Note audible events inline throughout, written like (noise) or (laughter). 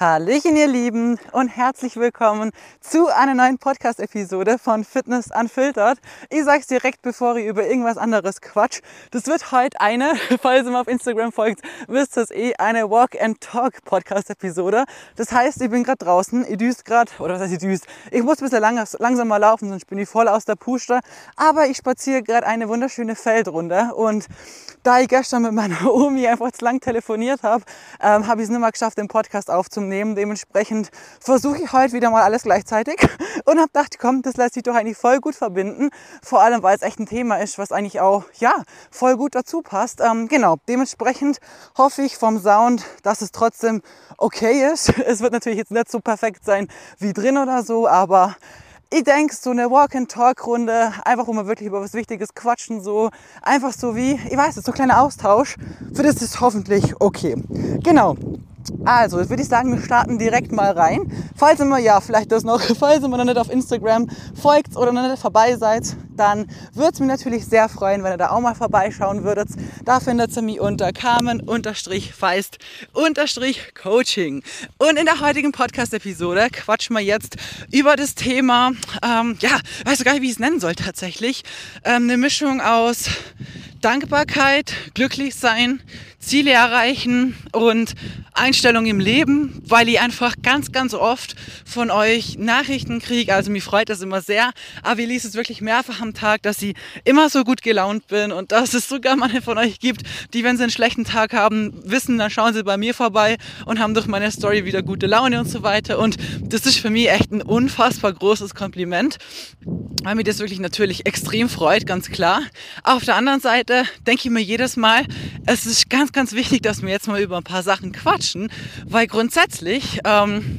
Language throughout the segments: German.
Hallöchen, ihr Lieben, und herzlich willkommen zu einer neuen Podcast-Episode von Fitness Unfiltered. Ich sag's direkt, bevor ich über irgendwas anderes quatsch. Das wird heute eine, (laughs) falls ihr mir auf Instagram folgt, wisst ihr es eh, eine Walk and Talk Podcast-Episode. Das heißt, ich bin gerade draußen, ich düst gerade, oder was heißt ich düst? Ich muss ein bisschen lang, langsamer laufen, sonst bin ich voll aus der Puste. Aber ich spaziere gerade eine wunderschöne Feldrunde und da ich gestern mit meiner (laughs) Omi einfach zu lang telefoniert habe, ähm, habe ich es nicht mehr geschafft, den Podcast aufzunehmen nehmen. Dementsprechend versuche ich heute wieder mal alles gleichzeitig (laughs) und habe gedacht, komm, das lässt sich doch eigentlich voll gut verbinden. Vor allem, weil es echt ein Thema ist, was eigentlich auch, ja, voll gut dazu passt. Ähm, genau, dementsprechend hoffe ich vom Sound, dass es trotzdem okay ist. (laughs) Es wird natürlich jetzt nicht so perfekt sein wie drin oder so, aber ich denke, so eine Walk-and-Talk-Runde, einfach wo wir wirklich über was Wichtiges quatschen, so einfach so wie, ich weiß nicht, so ein kleiner Austausch, für das ist hoffentlich okay. Genau. Also, jetzt würde ich sagen, wir starten direkt mal rein. Falls ihr mir, ja, vielleicht das noch, (laughs) falls ihr mir noch nicht auf Instagram folgt oder noch nicht dabei seid, dann würde es mich natürlich sehr freuen, wenn ihr da auch mal vorbeischauen würdet. Da findet ihr mich unter Carmen-Feist-Coaching. Und in der heutigen Podcast-Episode quatschen wir jetzt über das Thema, ähm, ja, weiß gar nicht, wie ich es nennen soll tatsächlich. Ähm, eine Mischung aus Dankbarkeit, glücklich sein, Ziele erreichen und Einstellung im Leben, weil ich einfach ganz, ganz oft von euch Nachrichten kriege. Also mich freut das immer sehr. Aber ich lese es wirklich mehrfach am Tag, dass ich immer so gut gelaunt bin und dass es sogar manche von euch gibt, die, wenn sie einen schlechten Tag haben, wissen, dann schauen sie bei mir vorbei und haben durch meine Story wieder gute Laune und so weiter. Und das ist für mich echt ein unfassbar großes Kompliment, weil mich das wirklich natürlich extrem freut, ganz klar. Auf der anderen Seite denke ich mir jedes Mal, es ist ganz, ganz wichtig, dass wir jetzt mal über ein paar Sachen quatschen, weil grundsätzlich ähm,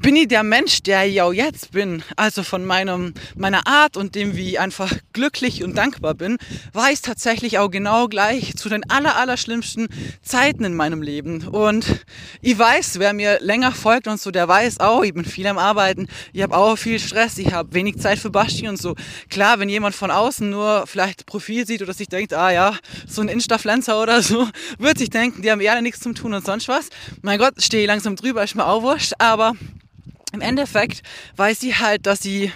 bin ich der Mensch, der ich auch jetzt bin. Also von meinem, meiner Art und dem, wie ich einfach glücklich und dankbar bin, war ich tatsächlich auch genau gleich zu den aller, aller schlimmsten Zeiten in meinem Leben. Und ich weiß, wer mir länger folgt und so, der weiß auch, ich bin viel am Arbeiten, ich habe auch viel Stress, ich habe wenig Zeit für Basti und so. Klar, wenn jemand von außen nur vielleicht Profil sieht oder sich denkt, ah ja, so ein Insta-Pflanzer oder so, wird sich denken, die haben eher nichts zum Tun und sonst was. Mein Gott, stehe ich langsam drüber, ist mir auch wurscht, aber im Endeffekt weiß sie halt, dass sie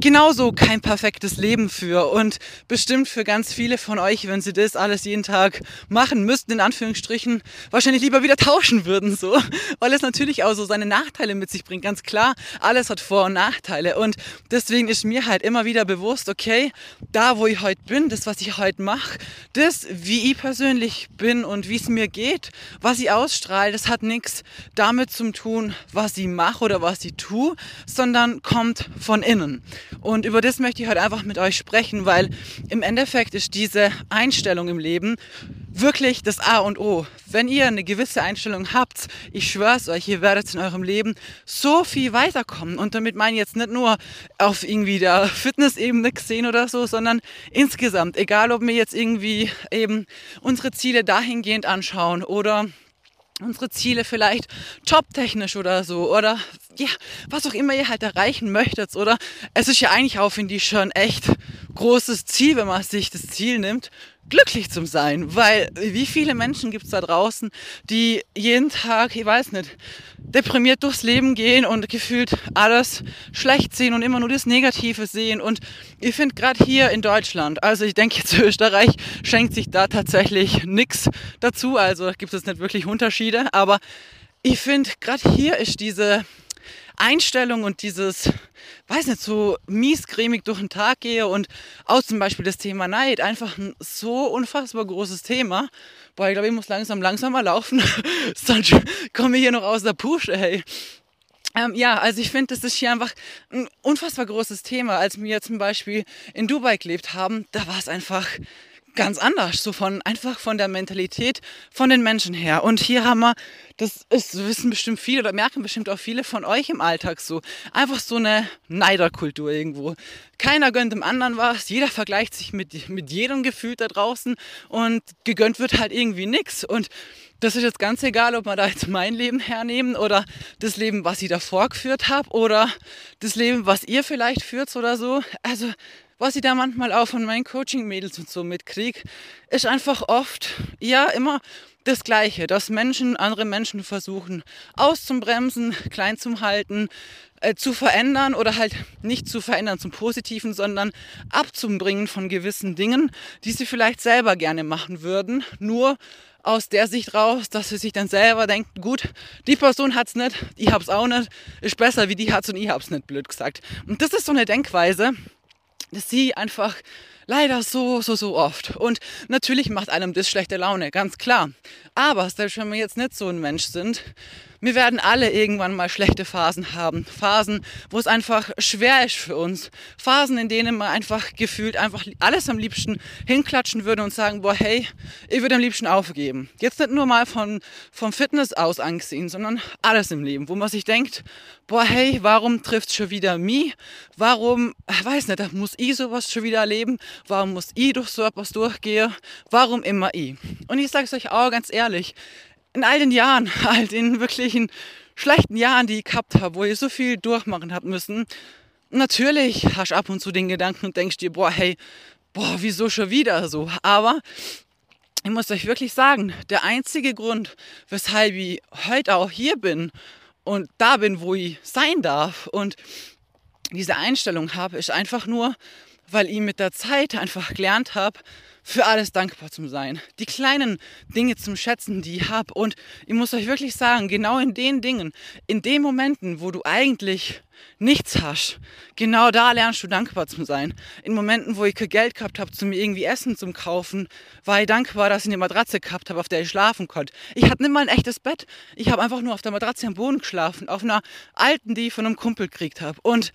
genauso kein perfektes Leben für und bestimmt für ganz viele von euch, wenn sie das alles jeden Tag machen müssten, in Anführungsstrichen, wahrscheinlich lieber wieder tauschen würden, so, weil es natürlich auch so seine Nachteile mit sich bringt. Ganz klar, alles hat Vor- und Nachteile und deswegen ist mir halt immer wieder bewusst, okay, da wo ich heute bin, das, was ich heute mache, das, wie ich persönlich bin und wie es mir geht, was ich ausstrahle, das hat nichts damit zu tun, was ich mache oder was ich tue, sondern kommt von innen. Und über das möchte ich heute einfach mit euch sprechen, weil im Endeffekt ist diese Einstellung im Leben wirklich das A und O. Wenn ihr eine gewisse Einstellung habt, ich schwör's euch, ihr werdet in eurem Leben so viel weiterkommen. Und damit meine ich jetzt nicht nur auf irgendwie der Fitness-Ebene gesehen oder so, sondern insgesamt, egal ob wir jetzt irgendwie eben unsere Ziele dahingehend anschauen oder unsere Ziele vielleicht jobtechnisch oder so oder ja, was auch immer ihr halt erreichen möchtet oder? Es ist ja eigentlich auch, finde ich, schon echt großes Ziel, wenn man sich das Ziel nimmt, glücklich zu sein, weil wie viele Menschen gibt es da draußen, die jeden Tag, ich weiß nicht, deprimiert durchs Leben gehen und gefühlt alles schlecht sehen und immer nur das Negative sehen? Und ich finde gerade hier in Deutschland, also ich denke jetzt (laughs) Österreich schenkt sich da tatsächlich nichts dazu, also gibt es nicht wirklich Unterschiede, aber ich finde gerade hier ist diese Einstellung und dieses, weiß nicht, so miescremig durch den Tag gehe und auch zum Beispiel das Thema Neid, einfach ein so unfassbar großes Thema. Boah, ich glaube, ich muss langsam, langsamer laufen, (laughs) sonst komme ich hier noch aus der Pusche, hey. Ähm, ja, also ich finde, das ist hier einfach ein unfassbar großes Thema. Als wir zum Beispiel in Dubai gelebt haben, da war es einfach ganz anders, so von einfach von der Mentalität von den Menschen her. Und hier haben wir, das ist, wissen bestimmt viele oder merken bestimmt auch viele von euch im Alltag so, einfach so eine Neiderkultur irgendwo. Keiner gönnt dem anderen was, jeder vergleicht sich mit, mit jedem gefühlt da draußen und gegönnt wird halt irgendwie nichts. Und das ist jetzt ganz egal, ob wir da jetzt mein Leben hernehmen oder das Leben, was ich davor geführt habe oder das Leben, was ihr vielleicht führt oder so. Also was ich da manchmal auch von meinen Coaching-Mädels und so mitkriege, ist einfach oft, ja, immer das Gleiche, dass Menschen, andere Menschen versuchen auszubremsen, klein zu halten, äh, zu verändern oder halt nicht zu verändern zum Positiven, sondern abzubringen von gewissen Dingen, die sie vielleicht selber gerne machen würden, nur aus der Sicht raus, dass sie sich dann selber denken, gut, die Person hat's nicht, ich hab's auch nicht, ist besser wie die hat's und ich hab's nicht, blöd gesagt. Und das ist so eine Denkweise, dass sie einfach leider so, so, so oft. Und natürlich macht einem das schlechte Laune, ganz klar. Aber selbst wenn wir jetzt nicht so ein Mensch sind, wir werden alle irgendwann mal schlechte Phasen haben. Phasen, wo es einfach schwer ist für uns. Phasen, in denen man einfach gefühlt einfach alles am liebsten hinklatschen würde und sagen, boah, hey, ich würde am liebsten aufgeben. Jetzt nicht nur mal von, vom Fitness aus angesehen, sondern alles im Leben, wo man sich denkt, boah, hey, warum trifft schon wieder mich? Warum, weiß nicht, muss ich sowas schon wieder erleben? Warum muss ich durch so etwas durchgehen? Warum immer ich? Und ich sage es euch auch ganz ehrlich, in all den Jahren, (laughs) all den wirklichen schlechten Jahren, die ich gehabt habe, wo ich so viel durchmachen habe müssen, natürlich hast du ab und zu den Gedanken und denkst dir, boah, hey, boah, wieso schon wieder so? Aber ich muss euch wirklich sagen, der einzige Grund, weshalb ich heute auch hier bin und da bin, wo ich sein darf und diese Einstellung habe, ist einfach nur, weil ich mit der Zeit einfach gelernt habe, für alles dankbar zu sein. Die kleinen Dinge zum Schätzen, die ich habe. Und ich muss euch wirklich sagen, genau in den Dingen, in den Momenten, wo du eigentlich nichts hast, genau da lernst du dankbar zu sein. In Momenten, wo ich kein Geld gehabt habe, zu mir irgendwie Essen zum Kaufen, war ich dankbar, dass ich eine Matratze gehabt habe, auf der ich schlafen konnte. Ich hatte nicht mal ein echtes Bett. Ich habe einfach nur auf der Matratze am Boden geschlafen, auf einer alten, die ich von einem Kumpel gekriegt habe. Und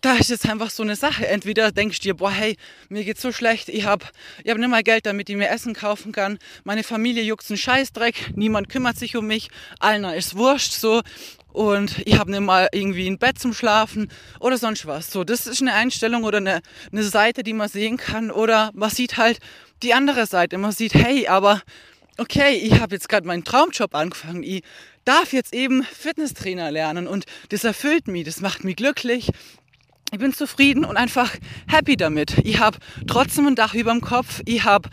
da ist jetzt einfach so eine Sache. Entweder denkst du dir, boah, hey, mir geht's so schlecht, ich habe ich hab nicht mal Geld, damit ich mir Essen kaufen kann. Meine Familie juckt einen Scheißdreck, niemand kümmert sich um mich, allen ist wurscht so. Und ich habe nicht mal irgendwie ein Bett zum Schlafen oder sonst was. So, das ist eine Einstellung oder eine, eine Seite, die man sehen kann. Oder man sieht halt die andere Seite. Man sieht, hey, aber okay, ich habe jetzt gerade meinen Traumjob angefangen. Ich darf jetzt eben Fitnesstrainer lernen und das erfüllt mich, das macht mich glücklich ich bin zufrieden und einfach happy damit. Ich habe trotzdem ein Dach über dem Kopf. Ich habe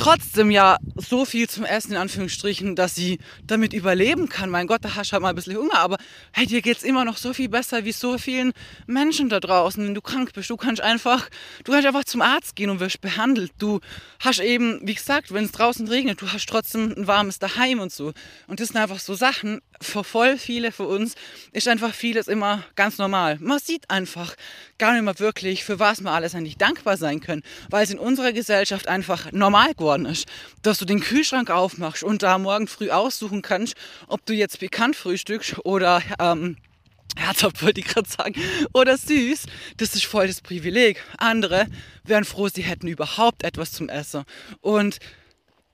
trotzdem ja so viel zum Essen, in Anführungsstrichen, dass sie damit überleben kann. Mein Gott, da hast du halt mal ein bisschen Hunger, aber hey, dir geht's immer noch so viel besser wie so vielen Menschen da draußen. Wenn du krank bist, du kannst einfach, du kannst einfach zum Arzt gehen und wirst behandelt. Du hast eben, wie gesagt, wenn es draußen regnet, du hast trotzdem ein warmes Daheim und so. Und das sind einfach so Sachen, für voll viele für uns ist einfach vieles immer ganz normal. Man sieht einfach gar nicht mehr wirklich, für was wir alles eigentlich dankbar sein können, weil es in unserer Gesellschaft einfach normal geworden ist, dass du den Kühlschrank aufmachst und da morgen früh aussuchen kannst, ob du jetzt bekannt frühstückst oder ähm, herzhaft wollte ich gerade sagen, oder süß, das ist voll das Privileg. Andere wären froh, sie hätten überhaupt etwas zum Essen. Und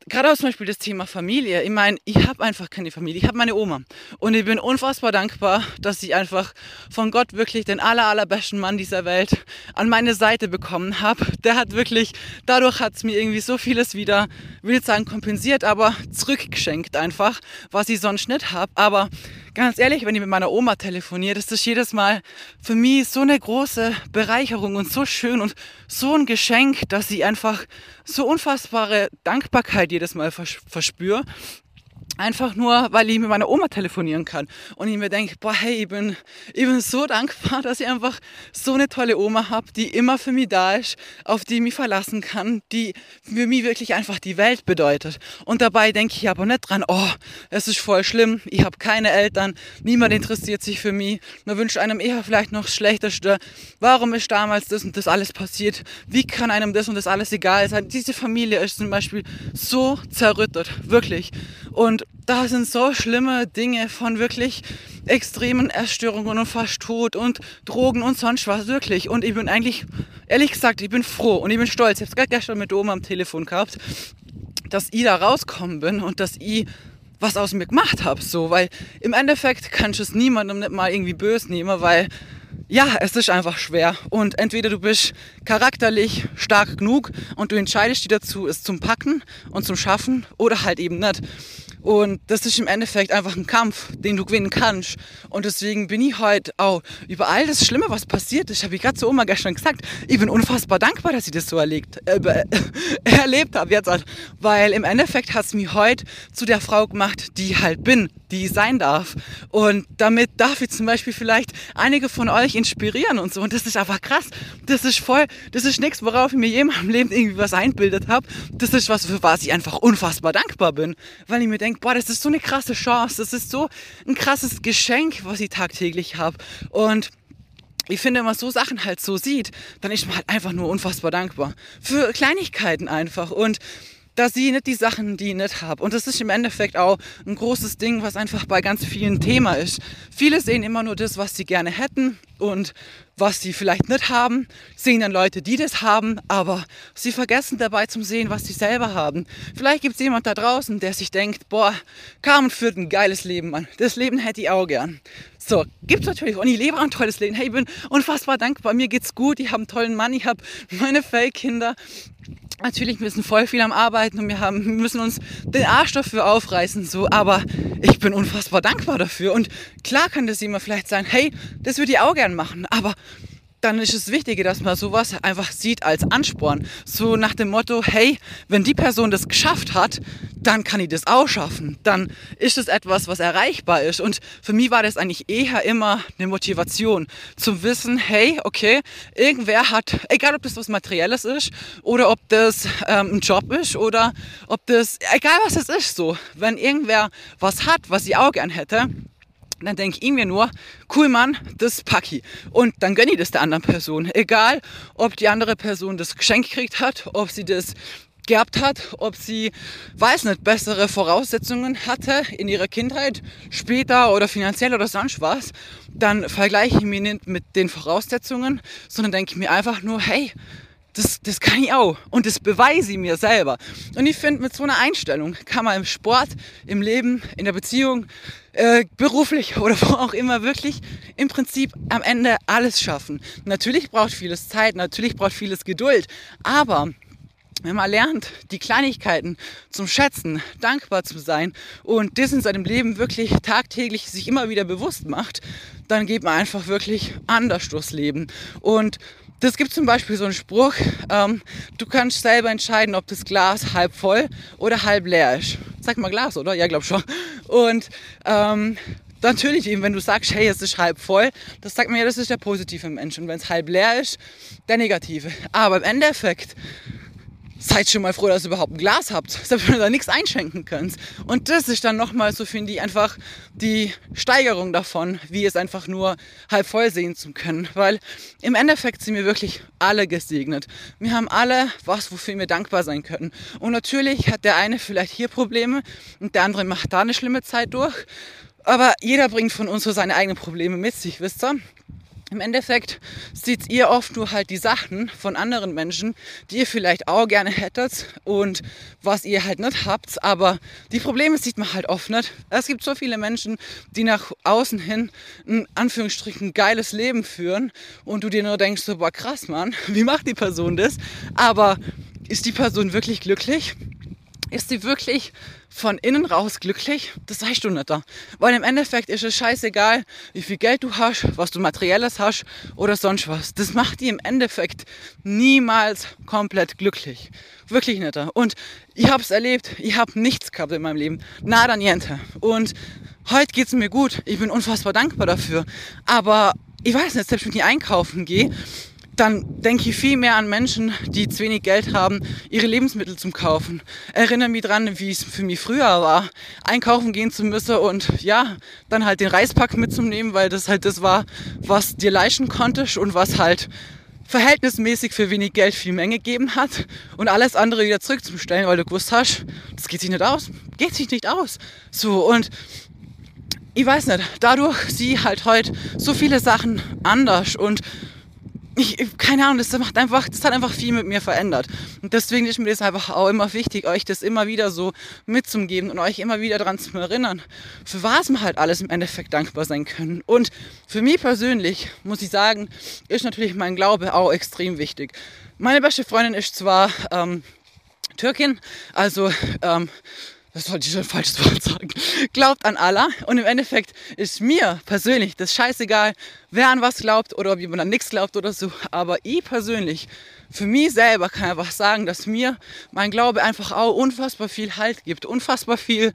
gerade auch zum Beispiel das Thema Familie. Ich meine, ich habe einfach keine Familie. Ich habe meine Oma. Und ich bin unfassbar dankbar, dass ich einfach von Gott wirklich den aller, allerbesten Mann dieser Welt an meine Seite bekommen habe. Der hat wirklich, dadurch hat es mir irgendwie so vieles wieder, will ich sagen, kompensiert, aber zurückgeschenkt einfach, was ich sonst nicht habe. Aber ganz ehrlich, wenn ich mit meiner Oma telefoniere, das ist jedes Mal für mich so eine große Bereicherung und so schön und so ein Geschenk, dass ich einfach so unfassbare Dankbarkeit jedes Mal verspüre Einfach nur, weil ich mit meiner Oma telefonieren kann. Und ich mir denke, boah, hey, ich bin, ich bin so dankbar, dass ich einfach so eine tolle Oma habe, die immer für mich da ist, auf die ich mich verlassen kann, die für mich wirklich einfach die Welt bedeutet. Und dabei denke ich aber nicht dran, oh, es ist voll schlimm, ich habe keine Eltern, niemand interessiert sich für mich. Man wünscht einem eher vielleicht noch das Schlechteste. Warum ist damals das und das alles passiert? Wie kann einem das und das alles egal sein? Diese Familie ist zum Beispiel so zerrüttet, wirklich. Und da sind so schlimme Dinge von wirklich extremen Essstörungen und fast Tod und Drogen und sonst was, wirklich. Und ich bin eigentlich, ehrlich gesagt, ich bin froh und ich bin stolz. Ich habe es gerade gestern mit Oma am Telefon gehabt, dass ich da rauskommen bin und dass ich was aus mir gemacht habe. So, weil im Endeffekt kannst du es niemandem nicht mal irgendwie böse nehmen, weil ja, es ist einfach schwer. Und entweder du bist charakterlich stark genug und du entscheidest dich dazu, es zum Packen und zum Schaffen oder halt eben nicht. Und das ist im Endeffekt einfach ein Kampf, den du gewinnen kannst. Und deswegen bin ich heute auch über all das Schlimme, was passiert ist, habe ich gerade zu Oma gestern gesagt, ich bin unfassbar dankbar, dass ich das so erlebt, äh, (laughs) erlebt habe jetzt. Weil im Endeffekt hat es mich heute zu der Frau gemacht, die ich halt bin, die sein darf. Und damit darf ich zum Beispiel vielleicht einige von euch inspirieren und so. Und das ist einfach krass. Das ist voll, das ist nichts, worauf ich mir jemals im Leben irgendwie was einbildet habe. Das ist was, für was ich einfach unfassbar dankbar bin. Weil ich mir denke, boah, das ist so eine krasse Chance, das ist so ein krasses Geschenk, was ich tagtäglich habe. Und ich finde, wenn man so Sachen halt so sieht, dann ist man halt einfach nur unfassbar dankbar. Für Kleinigkeiten einfach. Und da sie nicht die Sachen, die ich nicht habe. Und das ist im Endeffekt auch ein großes Ding, was einfach bei ganz vielen Thema ist. Viele sehen immer nur das, was sie gerne hätten und was sie vielleicht nicht haben, sehen dann Leute, die das haben, aber sie vergessen dabei zum Sehen, was sie selber haben. Vielleicht gibt es jemand da draußen, der sich denkt, boah, Carmen führt ein geiles Leben an. Das Leben hätte ich auch gern. So, gibt es natürlich. Und ich lebe ein tolles Leben. Hey, ich bin unfassbar dankbar. Mir geht's gut. Ich habe einen tollen Mann. Ich habe meine Fake-Kinder. Natürlich müssen voll viel am Arbeiten und wir haben, müssen uns den Arsch dafür aufreißen, so, aber ich bin unfassbar dankbar dafür. Und klar kann das jemand vielleicht sagen, hey, das würde ich auch gern machen, aber dann ist es wichtig, dass man sowas einfach sieht als Ansporn. So nach dem Motto, hey, wenn die Person das geschafft hat, dann kann ich das auch schaffen. Dann ist es etwas, was erreichbar ist. Und für mich war das eigentlich eher immer eine Motivation, zum Wissen, hey, okay, irgendwer hat, egal ob das was Materielles ist oder ob das ähm, ein Job ist oder ob das, egal was es ist, so, wenn irgendwer was hat, was ich auch gern hätte, dann denke ich mir nur, cool Mann, das pack ich. Und dann gönne ich das der anderen Person. Egal, ob die andere Person das Geschenk gekriegt hat, ob sie das gehabt hat, ob sie, weiß nicht, bessere Voraussetzungen hatte in ihrer Kindheit, später oder finanziell oder sonst was, dann vergleiche ich mich nicht mit den Voraussetzungen, sondern denke ich mir einfach nur, hey, das, das kann ich auch. Und das beweise ich mir selber. Und ich finde, mit so einer Einstellung kann man im Sport, im Leben, in der Beziehung, äh, beruflich (laughs) oder wo auch immer wirklich im Prinzip am Ende alles schaffen. Natürlich braucht vieles Zeit, natürlich braucht vieles Geduld. Aber wenn man lernt, die Kleinigkeiten zum Schätzen, dankbar zu sein und das in seinem Leben wirklich tagtäglich sich immer wieder bewusst macht, dann geht man einfach wirklich anders durchs Leben. Und das gibt zum Beispiel so einen Spruch, ähm, du kannst selber entscheiden, ob das Glas halb voll oder halb leer ist. Sag mal Glas, oder? Ja, glaub schon. Und ähm, natürlich eben, wenn du sagst, hey, es ist halb voll, das sagt mir ja, das ist der positive Mensch. Und wenn es halb leer ist, der negative. Aber im Endeffekt seid schon mal froh, dass ihr überhaupt ein Glas habt, (laughs) selbst wenn ihr da nichts einschenken könnt. Und das ist dann nochmal, so finde ich, einfach die Steigerung davon, wie es einfach nur halb voll sehen zu können. Weil im Endeffekt sind wir wirklich alle gesegnet. Wir haben alle was, wofür wir dankbar sein können. Und natürlich hat der eine vielleicht hier Probleme und der andere macht da eine schlimme Zeit durch. Aber jeder bringt von uns so seine eigenen Probleme mit sich, wisst ihr? Im Endeffekt seht ihr oft nur halt die Sachen von anderen Menschen, die ihr vielleicht auch gerne hättet und was ihr halt nicht habt. Aber die Probleme sieht man halt oft nicht. Es gibt so viele Menschen, die nach außen hin ein Anführungsstrichen geiles Leben führen und du dir nur denkst, so, boah krass, Mann, (laughs) wie macht die Person das? Aber ist die Person wirklich glücklich? Ist sie wirklich von innen raus glücklich? Das weißt du nicht da. Weil im Endeffekt ist es scheißegal, wie viel Geld du hast, was du materielles hast oder sonst was. Das macht die im Endeffekt niemals komplett glücklich. Wirklich nicht da. Und ich habe es erlebt, ich habe nichts gehabt in meinem Leben. Nada niente. Und heute geht es mir gut. Ich bin unfassbar dankbar dafür. Aber ich weiß nicht, selbst wenn ich einkaufen gehe, dann denke ich viel mehr an Menschen, die zu wenig Geld haben, ihre Lebensmittel zum Kaufen. Erinnere mich dran, wie es für mich früher war, einkaufen gehen zu müssen und ja, dann halt den Reispack mitzunehmen, weil das halt das war, was dir leisten konntest und was halt verhältnismäßig für wenig Geld viel Menge gegeben hat und alles andere wieder zurückzustellen, weil du gewusst hast, das geht sich nicht aus, geht sich nicht aus. So und ich weiß nicht, dadurch sie halt heute so viele Sachen anders und ich, keine Ahnung, das macht einfach, das hat einfach viel mit mir verändert. Und deswegen ist mir das einfach auch immer wichtig, euch das immer wieder so mitzugeben und euch immer wieder daran zu erinnern, für was wir halt alles im Endeffekt dankbar sein können. Und für mich persönlich, muss ich sagen, ist natürlich mein Glaube auch extrem wichtig. Meine beste Freundin ist zwar ähm, Türkin, also ähm, das wollte ich schon falsches (laughs) Wort sagen, glaubt an Allah. Und im Endeffekt ist mir persönlich das scheißegal, wer an was glaubt oder ob jemand an nichts glaubt oder so. Aber ich persönlich, für mich selber kann einfach sagen, dass mir mein Glaube einfach auch unfassbar viel Halt gibt, unfassbar viel,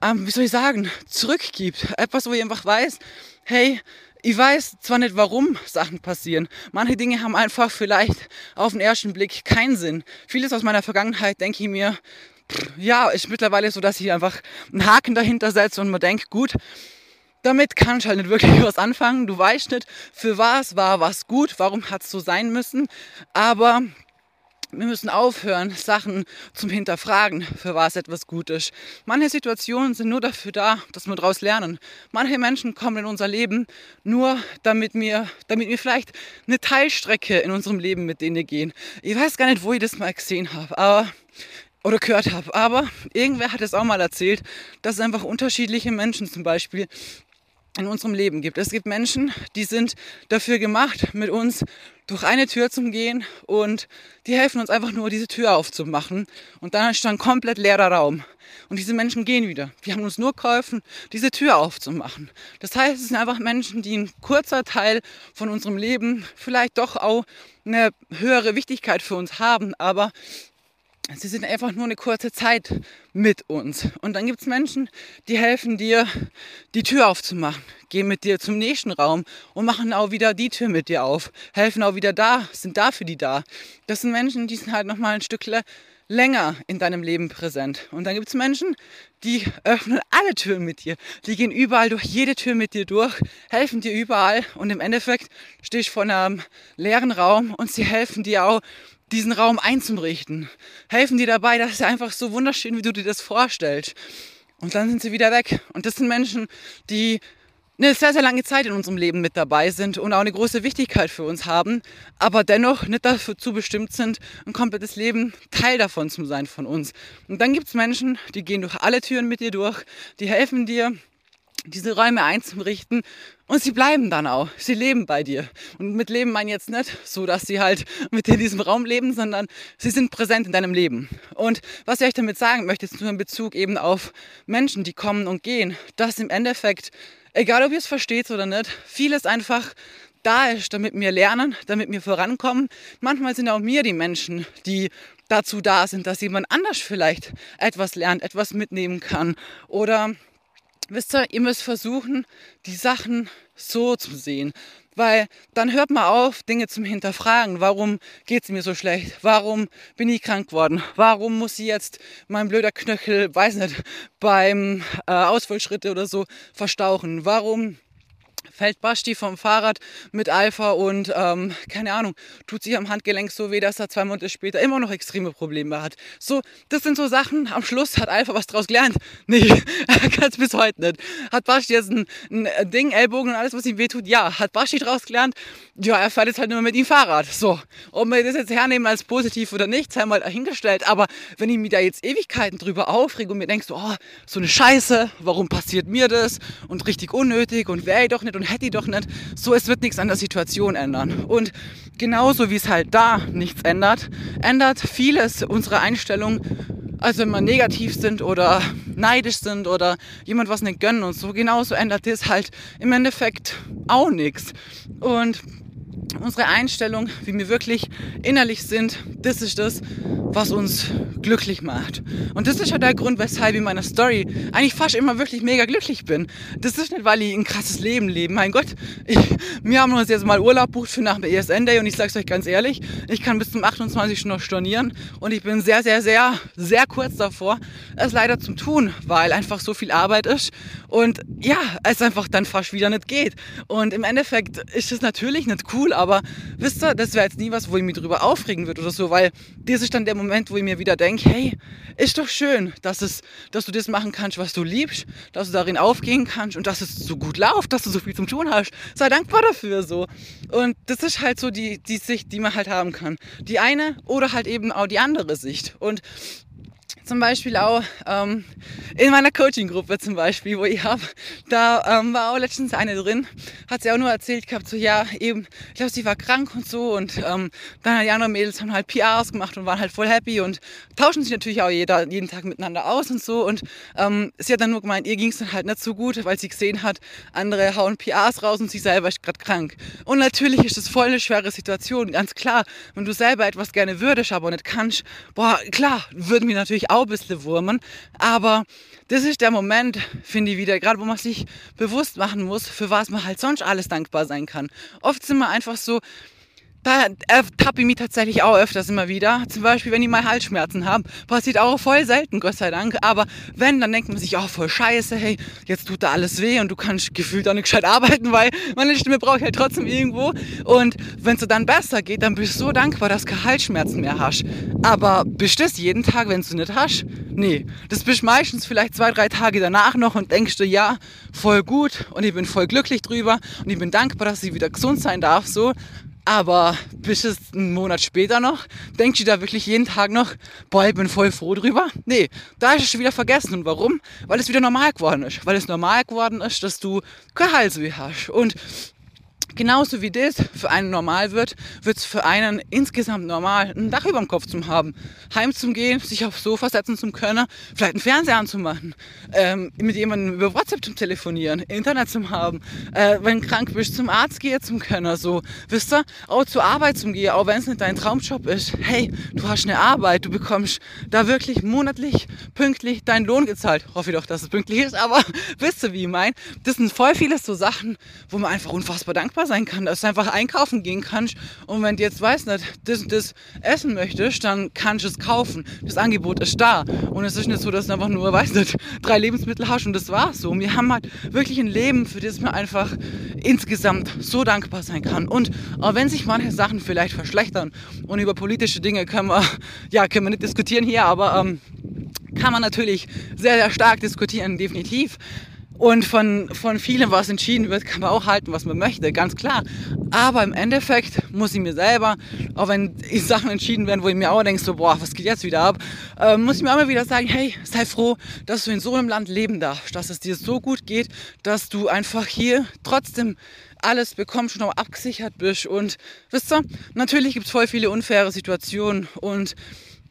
ähm, wie soll ich sagen, zurückgibt. Etwas, wo ich einfach weiß, hey, ich weiß zwar nicht, warum Sachen passieren. Manche Dinge haben einfach vielleicht auf den ersten Blick keinen Sinn. Vieles aus meiner Vergangenheit denke ich mir, ja, ist mittlerweile so, dass ich einfach einen Haken dahinter setze und man denkt, gut, damit kann ich halt nicht wirklich (laughs) was anfangen. Du weißt nicht, für was war was gut, warum hat es so sein müssen. Aber wir müssen aufhören, Sachen zum Hinterfragen, für was etwas gut ist. Manche Situationen sind nur dafür da, dass wir daraus lernen. Manche Menschen kommen in unser Leben nur, damit wir, damit wir vielleicht eine Teilstrecke in unserem Leben mit denen gehen. Ich weiß gar nicht, wo ich das mal gesehen habe, aber oder gehört habe. Aber irgendwer hat es auch mal erzählt, dass es einfach unterschiedliche Menschen zum Beispiel in unserem Leben gibt. Es gibt Menschen, die sind dafür gemacht, mit uns durch eine Tür zu gehen und die helfen uns einfach nur, diese Tür aufzumachen. Und dann dann komplett leerer Raum. Und diese Menschen gehen wieder. Die haben uns nur geholfen, diese Tür aufzumachen. Das heißt, es sind einfach Menschen, die ein kurzer Teil von unserem Leben vielleicht doch auch eine höhere Wichtigkeit für uns haben, aber sie sind einfach nur eine kurze Zeit mit uns. Und dann gibt es Menschen, die helfen dir, die Tür aufzumachen, gehen mit dir zum nächsten Raum und machen auch wieder die Tür mit dir auf, helfen auch wieder da, sind da für die da. Das sind Menschen, die sind halt nochmal ein Stück länger in deinem Leben präsent. Und dann gibt es Menschen, die öffnen alle Türen mit dir. Die gehen überall durch jede Tür mit dir durch, helfen dir überall und im Endeffekt stehst du vor einem leeren Raum und sie helfen dir auch diesen Raum einzurichten. Helfen dir dabei, dass er einfach so wunderschön, wie du dir das vorstellst. Und dann sind sie wieder weg. Und das sind Menschen, die eine sehr, sehr lange Zeit in unserem Leben mit dabei sind und auch eine große Wichtigkeit für uns haben, aber dennoch nicht dazu bestimmt sind, ein komplettes Leben Teil davon zu sein von uns. Und dann gibt es Menschen, die gehen durch alle Türen mit dir durch, die helfen dir, diese Räume einzurichten und sie bleiben dann auch. Sie leben bei dir. Und mit Leben meine ich jetzt nicht so, dass sie halt mit in diesem Raum leben, sondern sie sind präsent in deinem Leben. Und was ich euch damit sagen möchte, ist nur in Bezug eben auf Menschen, die kommen und gehen, dass im Endeffekt, egal ob ihr es versteht oder nicht, vieles einfach da ist, damit wir lernen, damit wir vorankommen. Manchmal sind auch mir die Menschen, die dazu da sind, dass jemand anders vielleicht etwas lernt, etwas mitnehmen kann oder wisst ihr, ihr müsst versuchen, die Sachen so zu sehen. Weil dann hört man auf, Dinge zum Hinterfragen. Warum geht es mir so schlecht? Warum bin ich krank geworden? Warum muss ich jetzt mein blöder Knöchel, weiß nicht, beim äh, Ausfallschritte oder so verstauchen? Warum fällt Basti vom Fahrrad mit Alpha und ähm, keine Ahnung, tut sich am Handgelenk so weh, dass er zwei Monate später immer noch extreme Probleme hat. So, das sind so Sachen. Am Schluss hat Alpha was draus gelernt. Er kann es bis heute nicht. Hat Basti jetzt ein, ein, Ding, Ellbogen und alles, was ihm wehtut? Ja. Hat Basti draus gelernt? Ja, er fährt jetzt halt nur mit ihm Fahrrad. So, ob wir das jetzt hernehmen als positiv oder nicht, sei mal dahingestellt. Aber wenn ich mir da jetzt Ewigkeiten drüber aufrege und mir denkst, oh, so eine Scheiße, warum passiert mir das? Und richtig unnötig und wäre ich doch nicht und hätte ich doch nicht. So, es wird nichts an der Situation ändern. Und genauso wie es halt da nichts ändert, ändert vieles unsere Einstellung. Also wenn wir negativ sind oder neidisch sind oder jemand was nicht gönnen und so, genauso ändert das halt im Endeffekt auch nichts. Und unsere Einstellung, wie wir wirklich innerlich sind, das ist das, was uns glücklich macht. Und das ist ja der Grund, weshalb ich in meiner Story eigentlich fast immer wirklich mega glücklich bin. Das ist nicht, weil ich ein krasses Leben lebe. Mein Gott, ich, wir haben uns jetzt mal Urlaub bucht für nach dem ESN Day und ich sag's euch ganz ehrlich, ich kann bis zum 28. noch stornieren und ich bin sehr, sehr, sehr, sehr kurz davor, es leider zu tun, weil einfach so viel Arbeit ist und ja, es einfach dann fast wieder nicht geht. Und im Endeffekt ist es natürlich nicht cool, Aber wisst ihr, das wäre jetzt nie was, wo ich mich drüber aufregen würde oder so, weil das ist dann der Moment, wo ich mir wieder denke, hey, ist doch schön, dass, es, dass du das machen kannst, was du liebst, dass du darin aufgehen kannst und dass es so gut läuft, dass du so viel zum Tun hast. Sei dankbar dafür so. Und das ist halt so die, die Sicht, die man halt haben kann. Die eine oder halt eben auch die andere Sicht. Und zum Beispiel auch ähm, in meiner Coaching-Gruppe zum Beispiel, wo ich habe, da ähm, war auch letztens eine drin, hat sie auch nur erzählt gehabt, so ja, eben, ich glaube, sie war krank und so und ähm, dann die anderen Mädels haben halt PRs gemacht und waren halt voll happy und tauschen sich natürlich auch jeder, jeden Tag miteinander aus und so und ähm, sie hat dann nur gemeint, ihr ging es dann halt nicht so gut, weil sie gesehen hat, andere hauen PRs raus und sie selber ist gerade krank. Und natürlich ist das voll eine schwere Situation, ganz klar, wenn du selber etwas gerne würdest, aber nicht kannst, boah, klar, würden wir natürlich auch ein bisschen wurmen. Aber das ist der Moment, finde ich wieder, gerade wo man sich bewusst machen muss, für was man halt sonst alles dankbar sein kann. Oft sind wir einfach so, da ertappe ich mich tatsächlich auch öfters immer wieder. Zum Beispiel, wenn ich mal Halsschmerzen habe. Passiert auch voll selten, Gott sei Dank. Aber wenn, dann denkt man sich, oh, voll scheiße, hey, jetzt tut da alles weh und du kannst gefühlt auch nicht gescheit arbeiten, weil meine Stimme brauche ich halt trotzdem irgendwo. Und wenn es dann besser geht, dann bist du so dankbar, dass du keine Halsschmerzen mehr hast. Aber bist du das jeden Tag, wenn du nicht hast? Nee. Das bist meistens vielleicht zwei, drei Tage danach noch und denkst du, ja, voll gut und ich bin voll glücklich drüber und ich bin dankbar, dass ich wieder gesund sein darf, so. Aber bis es einen Monat später noch, denkst du da wirklich jeden Tag noch, boah, ich bin voll froh drüber? Nee, da ist es schon wieder vergessen. Und warum? Weil es wieder normal geworden ist. Weil es normal geworden ist, dass du kein Halsweh hast. Und Genauso wie das für einen normal wird, wird es für einen insgesamt normal, ein Dach über dem Kopf zu haben, heim zu gehen, sich aufs Sofa setzen zu können, vielleicht einen Fernseher anzumachen, ähm, mit jemandem über WhatsApp zu telefonieren, Internet zu haben, äh, wenn krank bist, zum Arzt gehen zu können, so, wisst ihr, auch zur Arbeit zu gehen, auch wenn es nicht dein Traumjob ist. Hey, du hast eine Arbeit, du bekommst da wirklich monatlich pünktlich deinen Lohn gezahlt. Hoffe ich doch, dass es pünktlich ist, aber (laughs) wisst ihr, wie ich meine? Das sind voll viele so Sachen, wo man einfach unfassbar dankbar dankbar sein kann, dass du einfach einkaufen gehen kannst und wenn du jetzt weißt nicht, das und das essen möchtest, dann kannst du es kaufen. Das Angebot ist da und es ist nicht so, dass du einfach nur, weißt nicht, drei Lebensmittel hast und das war's so. Wir haben halt wirklich ein Leben, für das man einfach insgesamt so dankbar sein kann und auch wenn sich manche Sachen vielleicht verschlechtern und über politische Dinge können wir, (laughs) ja, können wir nicht diskutieren hier, aber ähm, kann man natürlich sehr, sehr stark diskutieren, definitiv. Und von, von vielem, was entschieden wird, kann man auch halten, was man möchte, ganz klar. Aber im Endeffekt muss ich mir selber, auch wenn Sachen entschieden werden, wo ich mir auch denke, so, boah, was geht jetzt wieder ab, äh, muss ich mir immer wieder sagen, hey, sei froh, dass du in so einem Land leben darfst, dass es dir so gut geht, dass du einfach hier trotzdem alles bekommst auch abgesichert bist. Und wisst ihr, natürlich gibt es voll viele unfaire Situationen und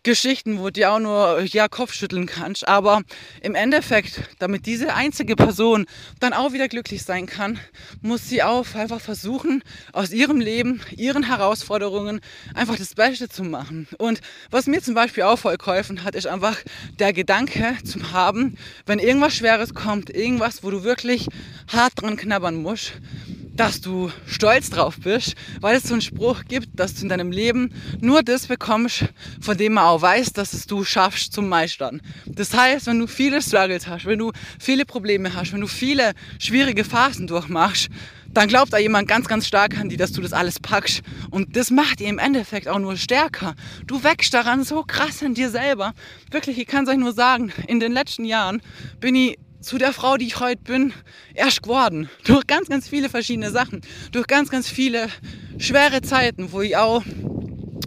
Geschichten, wo du auch nur ja, Kopfschütteln kannst. Aber im Endeffekt, damit diese einzige Person dann auch wieder glücklich sein kann, muss sie auch einfach versuchen, aus ihrem Leben, ihren Herausforderungen einfach das Beste zu machen. Und was mir zum Beispiel auch voll geholfen hat, ist einfach der Gedanke zu haben, wenn irgendwas Schweres kommt, irgendwas, wo du wirklich hart dran knabbern musst, dass du stolz drauf bist, weil es so einen Spruch gibt, dass du in deinem Leben nur das bekommst, von dem man auch weiß, dass es du schaffst zum Meistern. Das heißt, wenn du viele Struggles hast, wenn du viele Probleme hast, wenn du viele schwierige Phasen durchmachst, dann glaubt da jemand ganz, ganz stark an dir, dass du das alles packst. Und das macht dir im Endeffekt auch nur stärker. Du wächst daran so krass an dir selber. Wirklich, ich kann es euch nur sagen, in den letzten Jahren bin ich zu der Frau, die ich heute bin, erst geworden. Durch ganz, ganz viele verschiedene Sachen. Durch ganz, ganz viele schwere Zeiten, wo ich auch,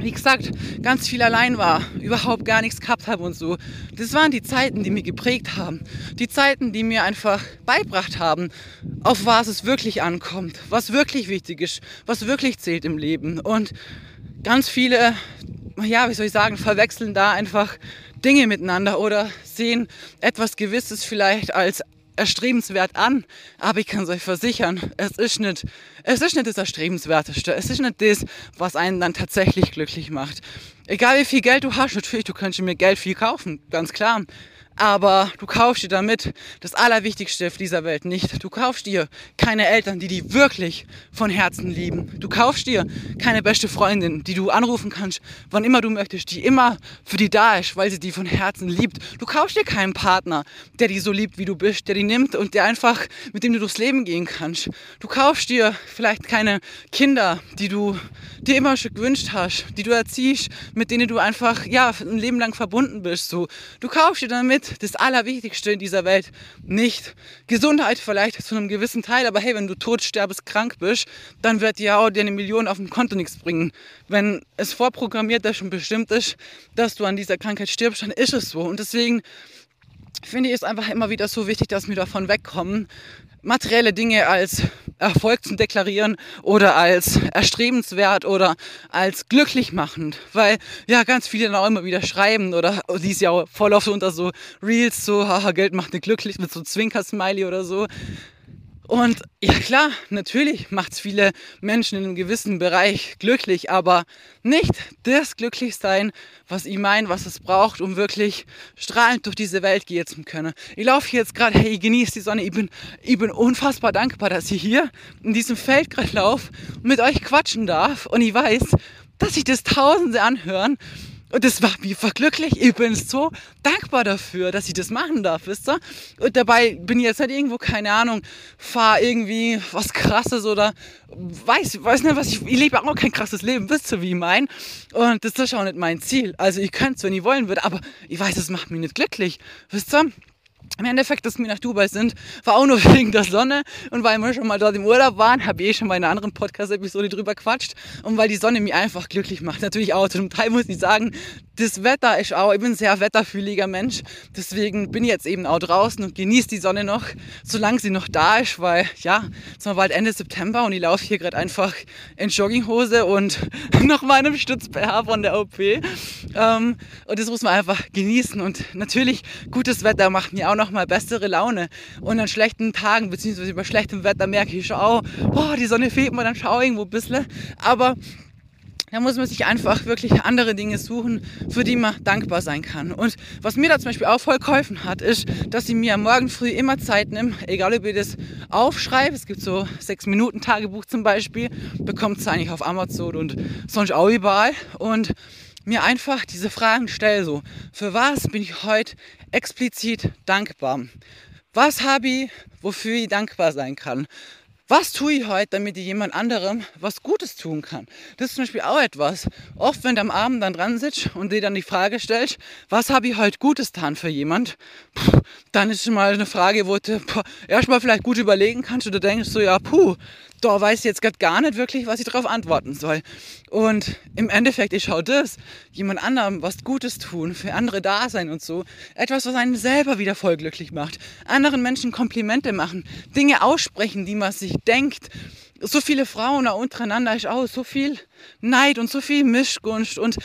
wie gesagt, ganz viel allein war, überhaupt gar nichts gehabt habe und so. Das waren die Zeiten, die mir geprägt haben. Die Zeiten, die mir einfach beibracht haben, auf was es wirklich ankommt, was wirklich wichtig ist, was wirklich zählt im Leben. Und ganz viele, ja, wie soll ich sagen, verwechseln da einfach Dinge miteinander oder sehen etwas Gewisses vielleicht als erstrebenswert an. Aber ich kann es euch versichern, es ist nicht, es ist nicht das Erstrebenswerteste. Es ist nicht das, was einen dann tatsächlich glücklich macht. Egal wie viel Geld du hast, natürlich, du könntest mir Geld viel kaufen, ganz klar. Aber du kaufst dir damit das Allerwichtigste auf dieser Welt nicht. Du kaufst dir keine Eltern, die die wirklich von Herzen lieben. Du kaufst dir keine beste Freundin, die du anrufen kannst, wann immer du möchtest, die immer für die da ist, weil sie die von Herzen liebt. Du kaufst dir keinen Partner, der die so liebt, wie du bist, der die nimmt und der einfach, mit dem du durchs Leben gehen kannst. Du kaufst dir vielleicht keine Kinder, die du dir immer schon gewünscht hast, die du erziehst, mit denen du einfach, ja, ein Leben lang verbunden bist. So. Du kaufst dir damit das Allerwichtigste in dieser Welt nicht. Gesundheit vielleicht zu einem gewissen Teil, aber hey, wenn du tot, krank bist, dann wird dir auch dir eine Million auf dem Konto nichts bringen. Wenn es vorprogrammiert ist und bestimmt ist, dass du an dieser Krankheit stirbst, dann ist es so. Und deswegen finde ich es einfach immer wieder so wichtig, dass wir davon wegkommen, materielle Dinge als Erfolg zu deklarieren oder als erstrebenswert oder als glücklich machend. Weil ja ganz viele dann auch immer wieder schreiben oder die ist ja auch voll oft unter so Reels, so haha, Geld macht nicht glücklich mit so Zwinker-Smiley oder so. Und ja klar, natürlich macht es viele Menschen in einem gewissen Bereich glücklich, aber nicht das Glücklichsein, was ich meine, was es braucht, um wirklich strahlend durch diese Welt gehen zu können. Ich laufe hier jetzt gerade, hey, ich genieße die Sonne, ich bin, ich bin unfassbar dankbar, dass ich hier in diesem Feld gerade laufe und mit euch quatschen darf und ich weiß, dass sich das Tausende anhören und das war mir verglücklich. Ich bin so dankbar dafür, dass ich das machen darf, wisst ihr? Und dabei bin ich jetzt halt irgendwo, keine Ahnung, fahr irgendwie was krasses oder weiß, weiß nicht, was ich, ich lebe auch kein krasses Leben, wisst ihr, wie ich mein? Und das ist auch nicht mein Ziel. Also ich könnte es, wenn ich wollen würde, aber ich weiß, es macht mich nicht glücklich, wisst ihr? Im Endeffekt, dass wir nach Dubai sind, war auch nur (laughs) wegen der Sonne. Und weil wir schon mal dort im Urlaub waren, habe ich eh schon mal in einer anderen Podcast-Episode drüber quatscht. Und weil die Sonne mich einfach glücklich macht. Natürlich auch zum Teil muss ich sagen, das Wetter ist auch, ich bin ein sehr wetterfühliger Mensch, deswegen bin ich jetzt eben auch draußen und genieße die Sonne noch, solange sie noch da ist, weil ja, es war bald Ende September und ich laufe hier gerade einfach in Jogginghose und (laughs) noch meinem Stütz-BH von der OP ähm, und das muss man einfach genießen. Und natürlich, gutes Wetter macht mir auch noch mal bessere Laune und an schlechten Tagen, beziehungsweise bei schlechtem Wetter merke ich schon, oh, boah, die Sonne fehlt mir, dann schaue ich irgendwo ein bisschen, aber da muss man sich einfach wirklich andere Dinge suchen, für die man dankbar sein kann. Und was mir da zum Beispiel auch voll geholfen hat, ist, dass ich mir Morgen früh immer Zeit nehme, egal ob ich das aufschreibe, es gibt so sechs Minuten Tagebuch zum Beispiel, bekommt es eigentlich auf Amazon und sonst auch überall. Und mir einfach diese Fragen stelle, so, für was bin ich heute explizit dankbar? Was habe ich, wofür ich dankbar sein kann? Was tue ich heute, damit ich jemand anderem was Gutes tun kann? Das ist zum Beispiel auch etwas. Oft, wenn du am Abend dann dran sitzt und dir dann die Frage stellst, was habe ich heute Gutes getan für jemand, puh, dann ist schon mal eine Frage, wo du erstmal vielleicht gut überlegen kannst oder denkst so, ja, puh, da weiß ich jetzt gerade gar nicht wirklich, was ich darauf antworten soll. Und im Endeffekt ist auch das, jemand anderem was Gutes tun, für andere da sein und so, etwas, was einen selber wieder voll glücklich macht. Anderen Menschen Komplimente machen, Dinge aussprechen, die man sich denkt. So viele Frauen untereinander ist auch so viel Neid und so viel Mischgunst und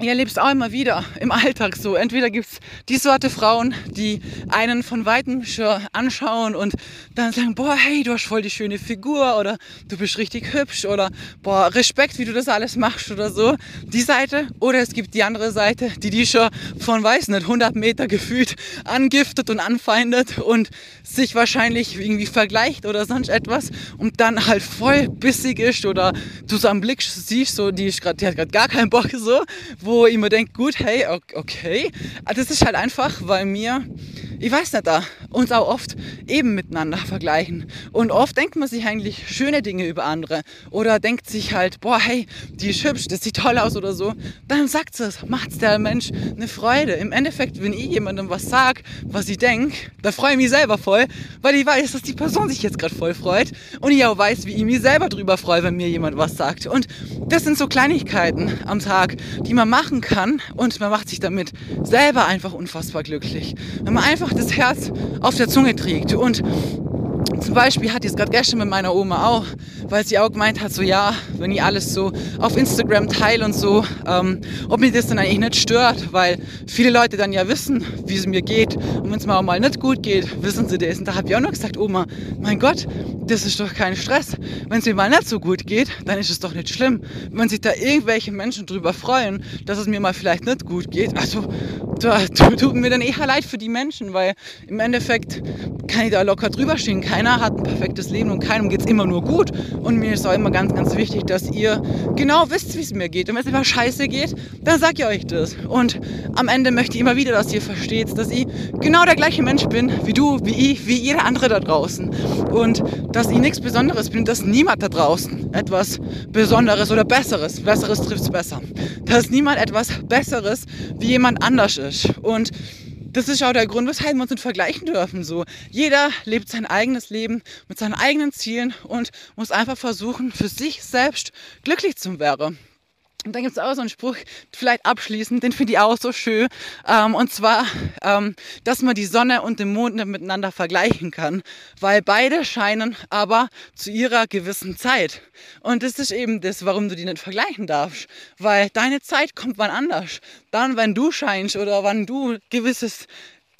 ich erlebe es auch immer wieder im Alltag so. Entweder gibt es die Sorte Frauen, die einen von Weitem schon anschauen und dann sagen, boah, hey, du hast voll die schöne Figur oder du bist richtig hübsch oder boah, Respekt, wie du das alles machst oder so. Die Seite. Oder es gibt die andere Seite, die die schon von, weiß nicht, 100 Meter gefühlt angiftet und anfeindet und sich wahrscheinlich irgendwie vergleicht oder sonst etwas und dann halt voll bissig ist oder du so am Blick siehst, so, die, grad, die hat gerade gar keinen Bock so, wo ich mir denke, gut, hey, okay. Das ist halt einfach, weil mir, ich weiß nicht, da uns auch oft eben miteinander vergleichen. Und oft denkt man sich eigentlich schöne Dinge über andere oder denkt sich halt, boah, hey, die ist hübsch, das sieht toll aus oder so. Dann sagt es, macht's der Mensch eine Freude. Im Endeffekt, wenn ich jemandem was sag, was ich denke, da freue ich mich selber voll, weil ich weiß, dass die Person sich jetzt gerade voll freut und ich auch weiß, wie ich mich selber drüber freue, wenn mir jemand was sagt. Und das sind so Kleinigkeiten am Tag, die man machen kann und man macht sich damit selber einfach unfassbar glücklich. Wenn man einfach das Herz auf der Zunge trägt. Und zum Beispiel hatte ich es gerade gestern mit meiner Oma auch, weil sie auch gemeint hat, so ja, wenn ich alles so auf Instagram teile und so, ähm, ob mir das dann eigentlich nicht stört, weil viele Leute dann ja wissen, wie es mir geht. Und wenn es mir auch mal nicht gut geht, wissen sie das. Und da habe ich auch noch gesagt, Oma, mein Gott, das ist doch kein Stress. Wenn es mir mal nicht so gut geht, dann ist es doch nicht schlimm. Wenn sich da irgendwelche Menschen drüber freuen, dass es mir mal vielleicht nicht gut geht, also tut mir dann eher leid für die Menschen, weil im Endeffekt kann ich da locker drüber stehen. Keiner hat ein perfektes Leben und keinem geht es immer nur gut. Und mir ist auch immer ganz, ganz wichtig, dass ihr genau wisst, wie es mir geht. Und wenn es immer scheiße geht, dann sag ich euch das. Und am Ende möchte ich immer wieder, dass ihr versteht, dass ich genau der gleiche Mensch bin, wie du, wie ich, wie jeder andere da draußen. Und dass ich nichts Besonderes bin, dass niemand da draußen etwas Besonderes oder Besseres, Besseres trifft es besser, dass niemand etwas Besseres wie jemand anders ist. Und das ist auch der Grund, weshalb wir uns nicht vergleichen dürfen. So, jeder lebt sein eigenes Leben mit seinen eigenen Zielen und muss einfach versuchen, für sich selbst glücklich zu werden. Und dann gibt es auch so einen Spruch, vielleicht abschließend, den finde ich auch so schön. Ähm, und zwar, ähm, dass man die Sonne und den Mond nicht miteinander vergleichen kann, weil beide scheinen aber zu ihrer gewissen Zeit. Und das ist eben das, warum du die nicht vergleichen darfst. Weil deine Zeit kommt wann anders. Dann, wenn du scheinst oder wann du gewisses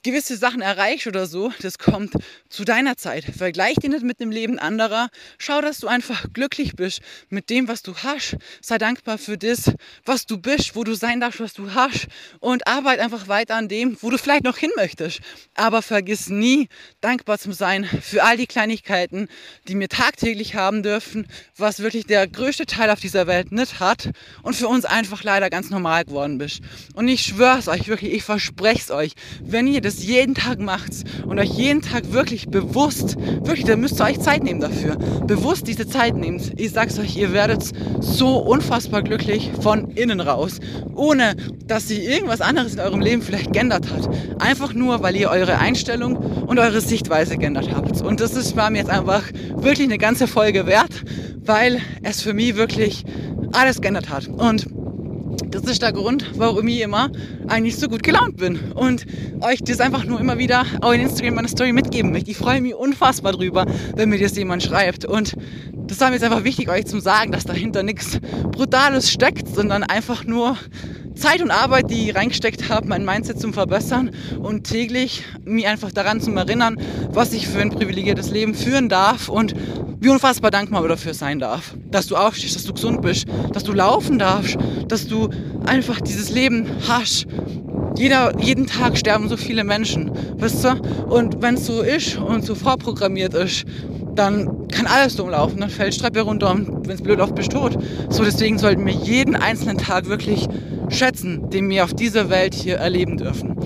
gewisse Sachen erreichst oder so, das kommt zu deiner Zeit. Vergleich dich nicht mit dem Leben anderer. Schau, dass du einfach glücklich bist mit dem, was du hast. Sei dankbar für das, was du bist, wo du sein darfst, was du hast. Und arbeite einfach weiter an dem, wo du vielleicht noch hin möchtest. Aber vergiss nie, dankbar zu sein für all die Kleinigkeiten, die wir tagtäglich haben dürfen, was wirklich der größte Teil auf dieser Welt nicht hat und für uns einfach leider ganz normal geworden bist. Und ich schwöre es euch wirklich, ich verspreche es euch, wenn ihr das das jeden Tag macht und euch jeden Tag wirklich bewusst, wirklich, da müsst ihr euch Zeit nehmen dafür, bewusst diese Zeit nehmt, ich sag's euch, ihr werdet so unfassbar glücklich von innen raus, ohne dass sich irgendwas anderes in eurem Leben vielleicht geändert hat. Einfach nur, weil ihr eure Einstellung und eure Sichtweise geändert habt. Und das ist, war mir jetzt einfach wirklich eine ganze Folge wert, weil es für mich wirklich alles geändert hat. Und das ist der Grund, warum ich immer eigentlich so gut gelaunt bin und euch das einfach nur immer wieder auch in Instagram meine Story mitgeben möchte. Ich freue mich unfassbar drüber, wenn mir das jemand schreibt und das war mir jetzt einfach wichtig, euch zu sagen, dass dahinter nichts Brutales steckt, sondern einfach nur Zeit und Arbeit, die ich reingesteckt habe, mein Mindset zu verbessern und täglich mich einfach daran zu erinnern, was ich für ein privilegiertes Leben führen darf und wie unfassbar dankbar dafür sein darf. Dass du aufstehst, dass du gesund bist, dass du laufen darfst, dass du einfach dieses Leben hast. Jeder, jeden Tag sterben so viele Menschen, wisst ihr? Und wenn es so ist und so vorprogrammiert ist, dann kann alles dumm laufen. Dann fällt Streppe runter und wenn es blöd läuft, bist du tot. So, deswegen sollten wir jeden einzelnen Tag wirklich schätzen, den wir auf dieser Welt hier erleben dürfen.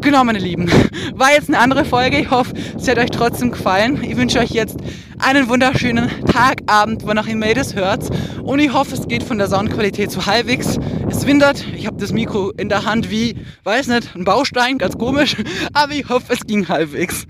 Genau, meine Lieben. (laughs) War jetzt eine andere Folge. Ich hoffe, es hat euch trotzdem gefallen. Ich wünsche euch jetzt einen wunderschönen Tag, Abend, wann auch immer ihr das hört. Und ich hoffe, es geht von der Soundqualität zu halbwegs. Es windert. Ich habe das Mikro in der Hand wie, weiß nicht, ein Baustein, ganz komisch. (laughs) Aber ich hoffe, es ging halbwegs.